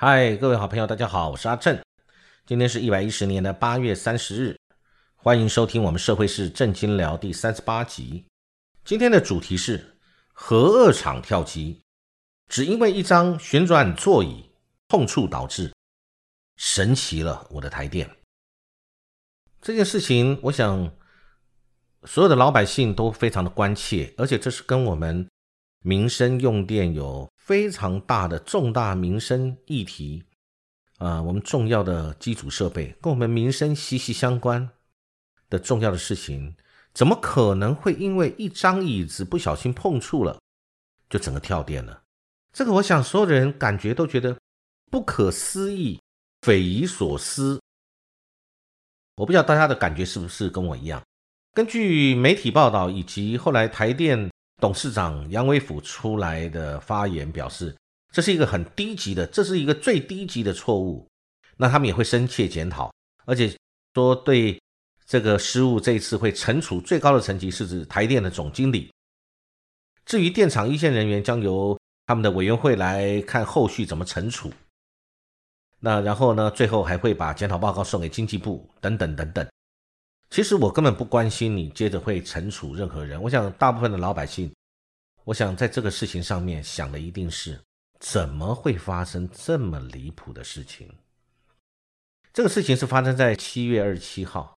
嗨，各位好朋友，大家好，我是阿正。今天是一百一十年的八月三十日，欢迎收听我们社会是正经聊第三十八集。今天的主题是核二厂跳机，只因为一张旋转座椅碰触导致，神奇了我的台电。这件事情，我想所有的老百姓都非常的关切，而且这是跟我们民生用电有非常大的重大民生议题啊，我们重要的基础设备跟我们民生息息相关的重要的事情，怎么可能会因为一张椅子不小心碰触了，就整个跳电了？这个我想所有的人感觉都觉得不可思议、匪夷所思。我不知道大家的感觉是不是跟我一样？根据媒体报道以及后来台电董事长杨伟甫出来的发言表示，这是一个很低级的，这是一个最低级的错误。那他们也会深切检讨，而且说对这个失误这一次会惩处最高的层级是指台电的总经理。至于电厂一线人员，将由他们的委员会来看后续怎么惩处。那然后呢？最后还会把检讨报告送给经济部，等等等等。其实我根本不关心你接着会惩处任何人。我想大部分的老百姓，我想在这个事情上面想的一定是：怎么会发生这么离谱的事情？这个事情是发生在七月二十七号，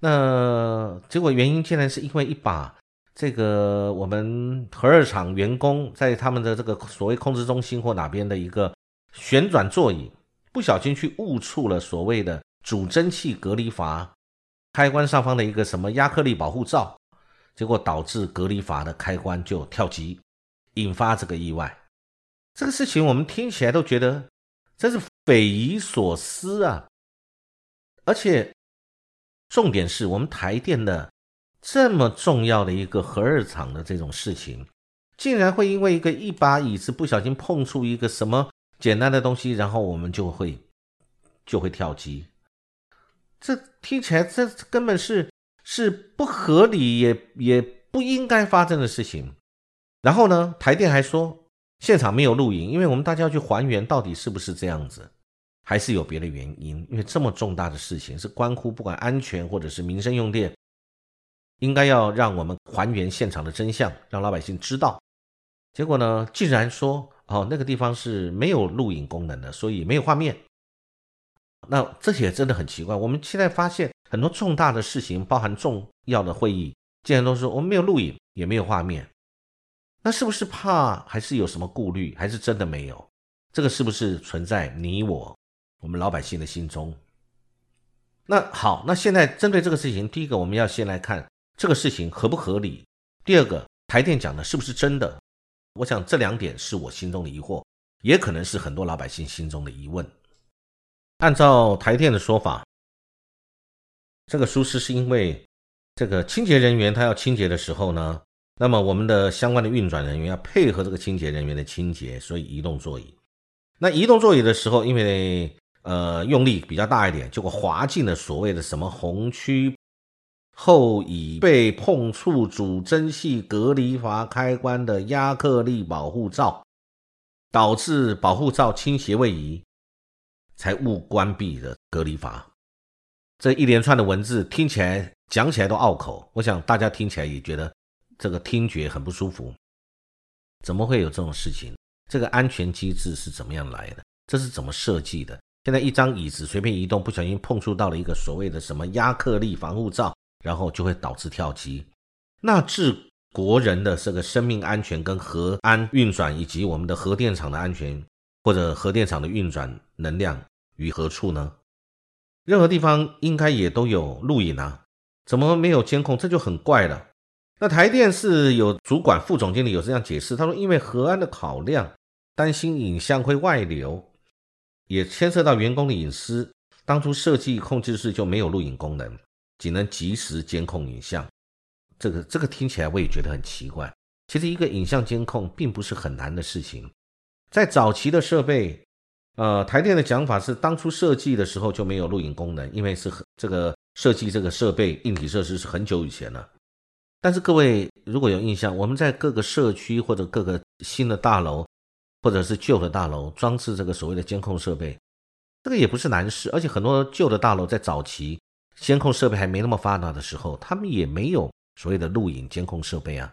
那结果原因竟然是因为一把这个我们核二厂员工在他们的这个所谓控制中心或哪边的一个旋转座椅。不小心去误触了所谓的主蒸汽隔离阀开关上方的一个什么亚克力保护罩，结果导致隔离阀的开关就跳级，引发这个意外。这个事情我们听起来都觉得真是匪夷所思啊！而且重点是我们台电的这么重要的一个核二厂的这种事情，竟然会因为一个一把椅子不小心碰触一个什么？简单的东西，然后我们就会就会跳级，这听起来这根本是是不合理，也也不应该发生的事情。然后呢，台电还说现场没有录影，因为我们大家要去还原到底是不是这样子，还是有别的原因？因为这么重大的事情是关乎不管安全或者是民生用电，应该要让我们还原现场的真相，让老百姓知道。结果呢，竟然说。哦，那个地方是没有录影功能的，所以没有画面。那这些真的很奇怪。我们现在发现很多重大的事情，包含重要的会议，竟然都说我们没有录影，也没有画面。那是不是怕，还是有什么顾虑，还是真的没有？这个是不是存在你我我们老百姓的心中？那好，那现在针对这个事情，第一个我们要先来看这个事情合不合理。第二个，台电讲的是不是真的？我想这两点是我心中的疑惑，也可能是很多老百姓心中的疑问。按照台电的说法，这个疏失是因为这个清洁人员他要清洁的时候呢，那么我们的相关的运转人员要配合这个清洁人员的清洁，所以移动座椅。那移动座椅的时候，因为呃用力比较大一点，结果滑进了所谓的什么红区。后椅被碰触主蒸汽隔离阀开关的亚克力保护罩，导致保护罩倾斜位移，才误关闭的隔离阀。这一连串的文字听起来、讲起来都拗口，我想大家听起来也觉得这个听觉很不舒服。怎么会有这种事情？这个安全机制是怎么样来的？这是怎么设计的？现在一张椅子随便移动，不小心碰触到了一个所谓的什么亚克力防护罩。然后就会导致跳机，那治国人的这个生命安全跟核安运转，以及我们的核电厂的安全或者核电厂的运转能量于何处呢？任何地方应该也都有录影啊，怎么没有监控？这就很怪了。那台电是有主管副总经理有这样解释，他说因为核安的考量，担心影像会外流，也牵涉到员工的隐私，当初设计控制室就没有录影功能。仅能及时监控影像，这个这个听起来我也觉得很奇怪。其实一个影像监控并不是很难的事情，在早期的设备，呃，台电的讲法是当初设计的时候就没有录影功能，因为是这个设计这个设备硬体设施是很久以前了。但是各位如果有印象，我们在各个社区或者各个新的大楼，或者是旧的大楼装置这个所谓的监控设备，这个也不是难事。而且很多旧的大楼在早期监控设备还没那么发达的时候，他们也没有所谓的录影监控设备啊。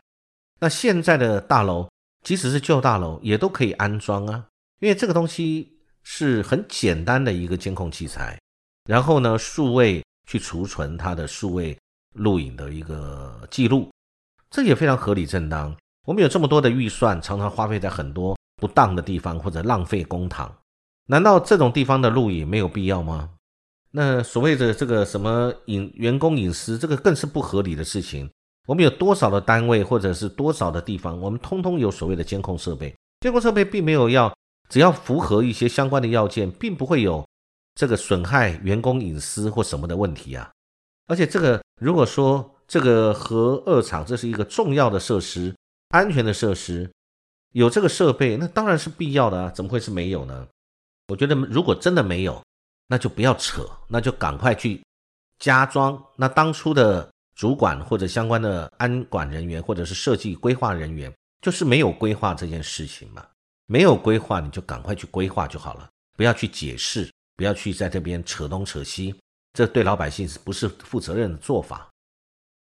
那现在的大楼，即使是旧大楼，也都可以安装啊，因为这个东西是很简单的一个监控器材，然后呢，数位去储存它的数位录影的一个记录，这也非常合理正当。我们有这么多的预算，常常花费在很多。不当的地方或者浪费公帑，难道这种地方的录影没有必要吗？那所谓的这个什么隐员工隐私，这个更是不合理的事情。我们有多少的单位或者是多少的地方，我们通通有所谓的监控设备。监控设备并没有要，只要符合一些相关的要件，并不会有这个损害员工隐私或什么的问题啊。而且这个如果说这个核二厂这是一个重要的设施，安全的设施。有这个设备，那当然是必要的啊！怎么会是没有呢？我觉得如果真的没有，那就不要扯，那就赶快去加装。那当初的主管或者相关的安管人员，或者是设计规划人员，就是没有规划这件事情嘛。没有规划，你就赶快去规划就好了，不要去解释，不要去在这边扯东扯西，这对老百姓是不是负责任的做法？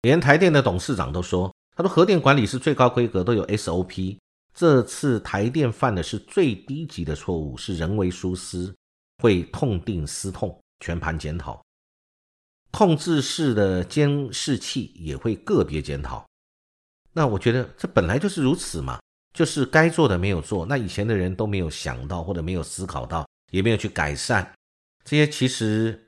连台电的董事长都说，他说核电管理是最高规格，都有 SOP。这次台电犯的是最低级的错误，是人为疏失，会痛定思痛，全盘检讨。控制室的监视器也会个别检讨。那我觉得这本来就是如此嘛，就是该做的没有做，那以前的人都没有想到或者没有思考到，也没有去改善这些，其实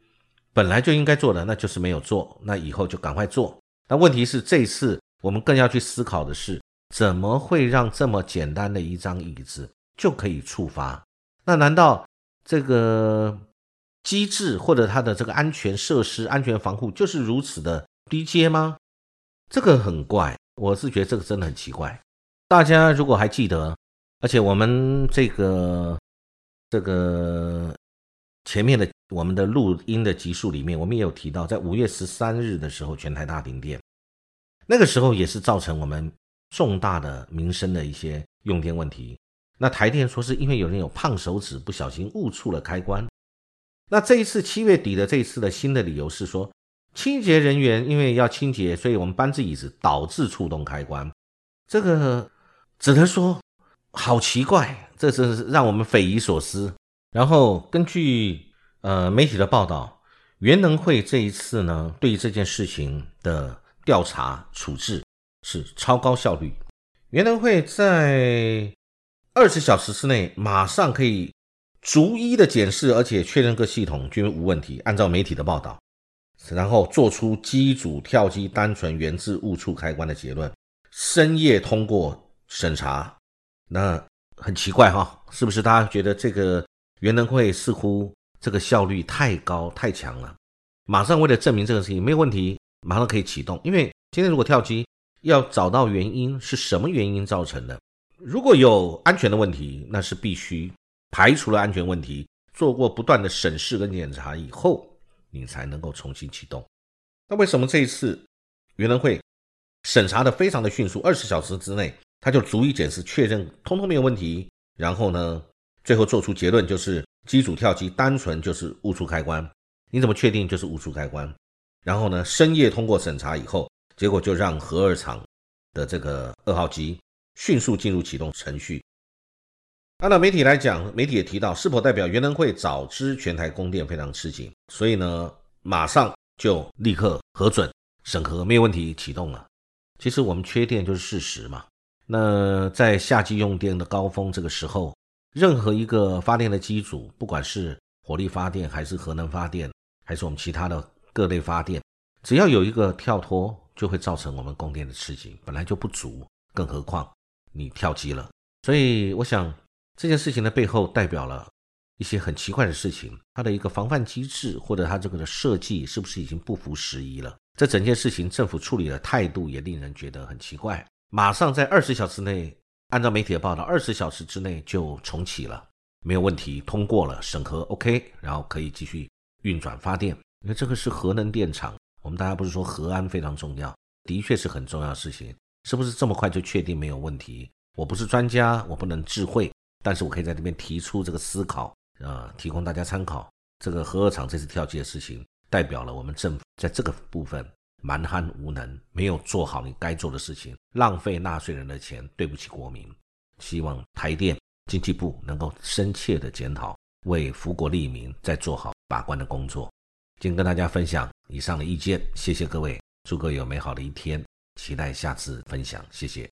本来就应该做的，那就是没有做。那以后就赶快做。那问题是这次我们更要去思考的是。怎么会让这么简单的一张椅子就可以触发？那难道这个机制或者它的这个安全设施、安全防护就是如此的低阶吗？这个很怪，我是觉得这个真的很奇怪。大家如果还记得，而且我们这个这个前面的我们的录音的集数里面，我们也有提到，在五月十三日的时候，全台大停电，那个时候也是造成我们。重大的民生的一些用电问题，那台电说是因为有人有胖手指不小心误触了开关。那这一次七月底的这一次的新的理由是说，清洁人员因为要清洁，所以我们搬这椅子导致触动开关。这个只能说好奇怪，这真是让我们匪夷所思。然后根据呃媒体的报道，原能会这一次呢对于这件事情的调查处置。是超高效率，元能会在二十小时之内马上可以逐一的检视，而且确认各系统均无问题。按照媒体的报道，然后做出机组跳机单纯源自误触开关的结论，深夜通过审查。那很奇怪哈，是不是？大家觉得这个元能会似乎这个效率太高太强了？马上为了证明这个事情没有问题，马上可以启动。因为今天如果跳机，要找到原因是什么原因造成的？如果有安全的问题，那是必须排除了安全问题，做过不断的审视跟检查以后，你才能够重新启动。那为什么这一次原能会审查的非常的迅速，二十小时之内他就逐一检视确认通通没有问题，然后呢，最后做出结论就是机组跳机单纯就是误触开关。你怎么确定就是误触开关？然后呢，深夜通过审查以后。结果就让核二厂的这个二号机迅速进入启动程序。按照媒体来讲，媒体也提到，是否代表原能会早知全台供电非常吃紧，所以呢，马上就立刻核准审核没有问题启动了。其实我们缺电就是事实嘛。那在夏季用电的高峰这个时候，任何一个发电的机组，不管是火力发电还是核能发电，还是我们其他的各类发电，只要有一个跳脱。就会造成我们供电的吃紧，本来就不足，更何况你跳机了。所以我想这件事情的背后代表了一些很奇怪的事情，它的一个防范机制或者它这个的设计是不是已经不符时宜了？这整件事情政府处理的态度也令人觉得很奇怪。马上在二十小时内，按照媒体的报道，二十小时之内就重启了，没有问题，通过了审核，OK，然后可以继续运转发电。因为这个是核能电厂。我们大家不是说核安非常重要，的确是很重要的事情，是不是这么快就确定没有问题？我不是专家，我不能智慧，但是我可以在这边提出这个思考，呃，提供大家参考。这个核二厂这次跳机的事情，代表了我们政府在这个部分蛮憨无能，没有做好你该做的事情，浪费纳税人的钱，对不起国民。希望台电经济部能够深切的检讨，为福国利民再做好把关的工作。今天跟大家分享以上的意见，谢谢各位，祝各位有美好的一天，期待下次分享，谢谢。